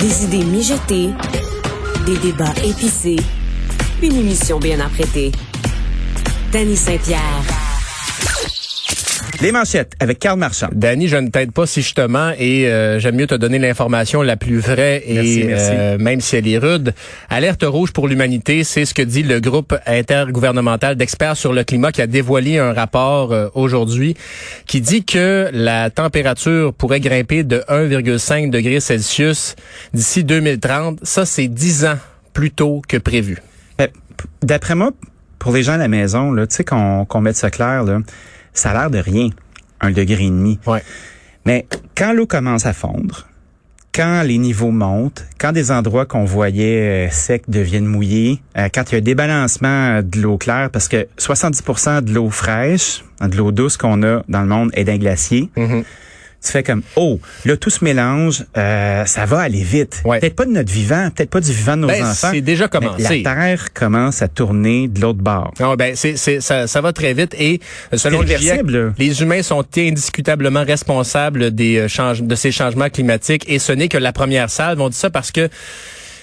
Des idées mijotées, des débats épicés, une émission bien apprêtée. Danny Saint-Pierre. Les manchettes avec Karl Marchand. Danny, je ne t'aide pas si justement et euh, j'aime mieux te donner l'information la plus vraie et Merci, merci. euh, même si elle est rude. Alerte rouge pour l'humanité, c'est ce que dit le groupe intergouvernemental d'experts sur le climat qui a dévoilé un rapport euh, aujourd'hui qui dit que la température pourrait grimper de 1,5 degré Celsius d'ici 2030. Ça, c'est 10 ans plus tôt que prévu. Ben, D'après moi, pour les gens à la maison, tu sais qu'on qu'on mette ça clair, là, ça a l'air de rien, un degré et demi. Ouais. Mais quand l'eau commence à fondre, quand les niveaux montent, quand des endroits qu'on voyait euh, secs deviennent mouillés, euh, quand il y a un débalancement de l'eau claire, parce que 70% de l'eau fraîche, de l'eau douce qu'on a dans le monde est d'un glacier, Mhm. Tu fais comme oh là tout se mélange, euh, ça va aller vite. Ouais. Peut-être pas de notre vivant, peut-être pas du vivant de nos Ben, enfants. c'est déjà commencé. La terre commence à tourner de l'autre bord. Non, ben c'est c'est ça, ça va très vite et euh, selon le GIEC, les humains sont indiscutablement responsables des euh, change- de ces changements climatiques et ce n'est que la première salve. On dit ça parce que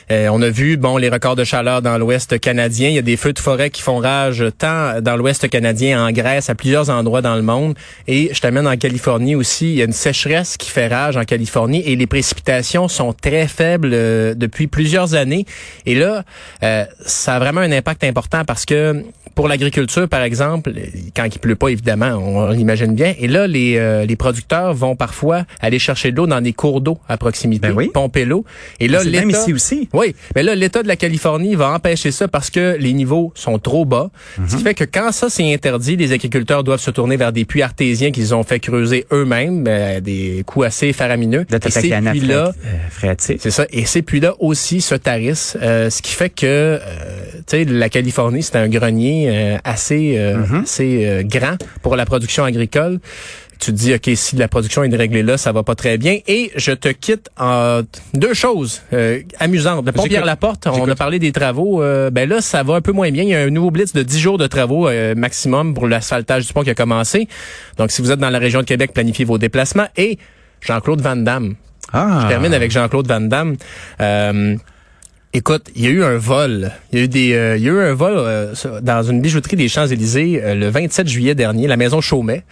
euh, on a vu bon les records de chaleur dans l'Ouest canadien. Il y a des feux de forêt qui font rage tant dans l'Ouest canadien, en Grèce, à plusieurs endroits dans le monde. Et je t'amène en Californie aussi. Il y a une sécheresse qui fait rage en Californie et les précipitations sont très faibles euh, depuis plusieurs années. Et là, euh, ça a vraiment un impact important parce que pour l'agriculture, par exemple, quand il pleut pas, évidemment, on l'imagine bien. Et là, les, euh, les producteurs vont parfois aller chercher de l'eau dans des cours d'eau à proximité, Ben oui. pomper l'eau. Et là, l'État- ici aussi. Oui, mais là, l'État de la Californie va empêcher ça parce que les niveaux sont trop bas. Ce Mhm. qui fait que quand ça c'est interdit, les agriculteurs doivent se tourner vers des puits artésiens qu'ils ont fait creuser eux-mêmes, à des coûts assez faramineux. De Et ces puits-là, phréatique. c'est ça. Et ces puits-là aussi se tarissent, euh, ce qui fait que, euh, tu sais, la Californie, c'est un grenier euh, assez, euh, assez euh, grand pour la production agricole. Tu te dis, OK, si la production est déréglée là, ça va pas très bien. Et je te quitte en deux choses euh, amusantes. Le pont. Pierre-Laporte, on a parlé des travaux. euh, ben là, ça va un peu moins bien. Il y a un nouveau blitz de 10 jours de travaux euh, maximum pour l'asphaltage du pont qui a commencé. Donc, si vous êtes dans la région de Québec, planifiez vos déplacements. Et Jean-Claude Van Damme, Ah. je termine avec Jean-Claude Van Damme. Euh, écoute, il y a eu un vol. Il y a eu des, euh, il y a eu un vol euh, dans une bijouterie des Champs-Élysées euh, le 27 juillet dernier, la maison Chaumet.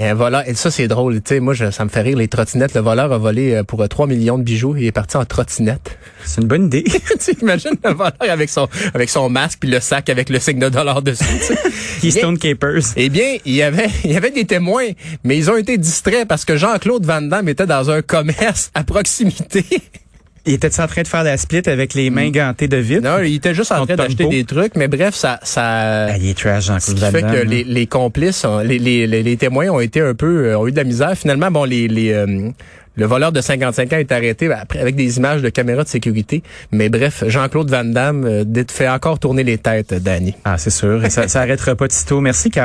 Et un voleur, et ça c'est drôle, tu sais, moi je- ça me fait rire les trottinettes. Le voleur a volé euh, pour euh, 3 millions de bijoux et il est parti en trottinette. C'est une bonne idée. tu sais, imagine le voleur avec son avec son masque puis le sac avec le signe de dollar dessus. Keystone Capers. Eh bien, il y avait, il y avait des témoins, mais ils ont été distraits parce que Jean-Claude Van Damme était dans un commerce à proximité. Il était en train de faire la split avec les mains gantées de vide? Mm. Non, il était juste en train d'acheter des trucs, mais bref, ça, ça, Ah, il est trash, ce Jean-Claude qui fait que les, les complices, ont- les, les, les, témoins ont été un peu, euh, ont eu de la misère. Finalement, bon, les, les, euh, le voleur de 55 ans est arrêté ben, après, avec des images de caméras de sécurité. Mais bref, Jean-Claude Van Damme euh, fait encore tourner les têtes, Danny. Ah, c'est sûr. Et ça, ça arrêtera pas de sitôt. Merci, Carl.